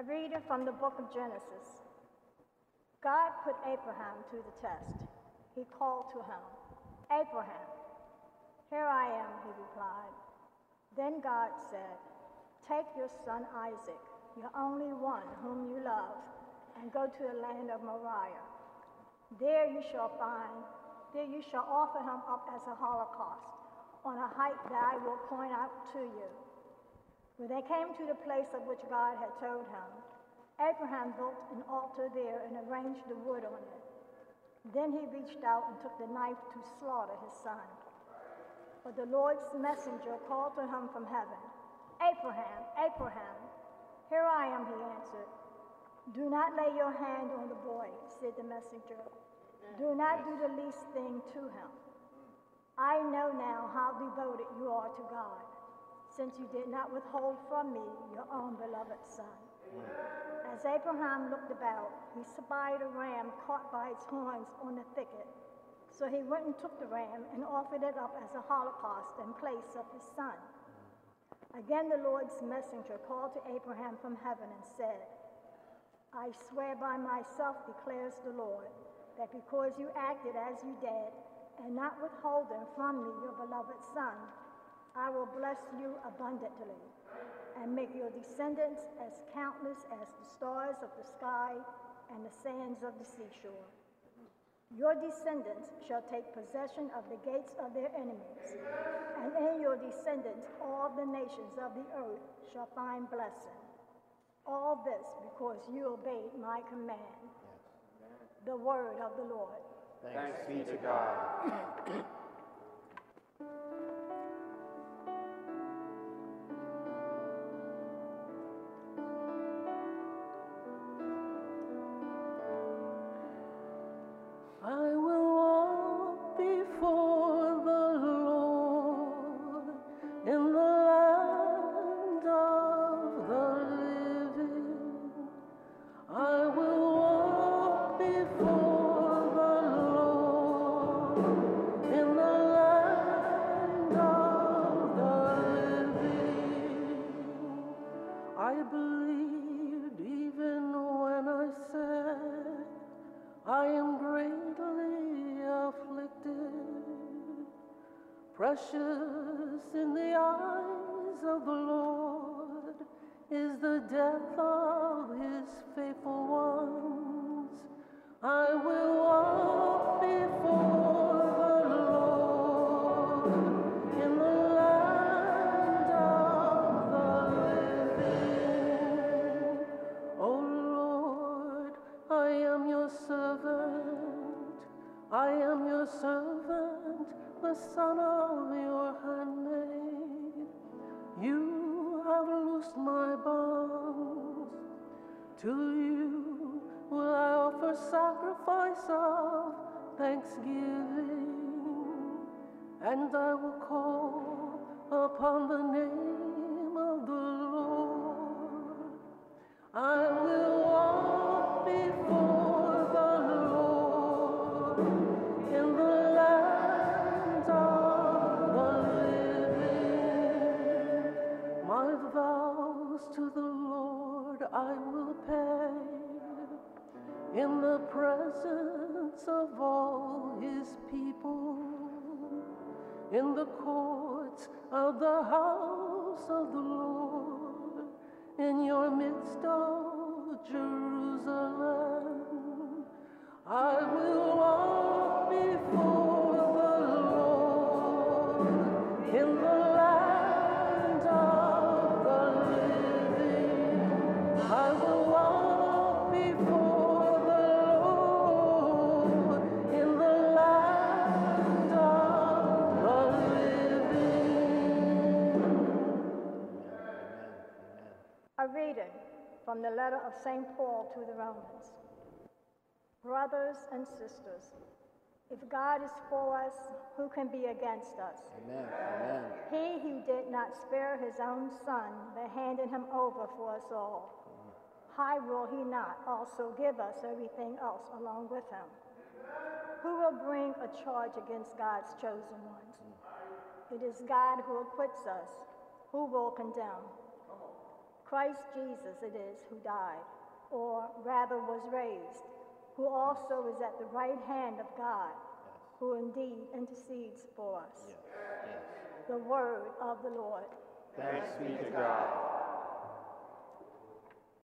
A reading from the book of Genesis. God put Abraham to the test. He called to him, Abraham. Here I am, he replied. Then God said, Take your son Isaac, your only one whom you love, and go to the land of Moriah. There you shall find, there you shall offer him up as a holocaust on a height that I will point out to you. When they came to the place of which God had told him, Abraham built an altar there and arranged the wood on it. Then he reached out and took the knife to slaughter his son. But the Lord's messenger called to him from heaven, Abraham, Abraham. Here I am, he answered. Do not lay your hand on the boy, said the messenger. Do not do the least thing to him. I know now how devoted you are to God, since you did not withhold from me your own beloved son. As Abraham looked about, he spied a ram caught by its horns on the thicket. So he went and took the ram and offered it up as a holocaust in place of his son. Again, the Lord's messenger called to Abraham from heaven and said, I swear by myself, declares the Lord, that because you acted as you did, and not withholding from me your beloved Son, I will bless you abundantly and make your descendants as countless as the stars of the sky and the sands of the seashore. Your descendants shall take possession of the gates of their enemies, and in your descendants all the nations of the earth shall find blessing. All this because you obeyed my command. The word of the Lord. Thanks be to God. I believed even when I said I am greatly afflicted. Precious in the eyes of the Lord is the death of his faithful ones. Son of your handmaid. You have loosed my bonds. To you will I offer sacrifice of thanksgiving, and I will call upon the name in the presence of all his people, in the courts of the house of the Lord, in your midst, O reading from the letter of St. Paul to the Romans. Brothers and sisters, if God is for us, who can be against us? Amen. Amen. He who did not spare his own son, but handed him over for us all, how will he not also give us everything else along with him? Who will bring a charge against God's chosen ones? It is God who acquits us. Who will condemn? Christ Jesus it is who died, or rather was raised, who also is at the right hand of God, who indeed intercedes for us. Yes. Yes. The word of the Lord. Thanks be to God.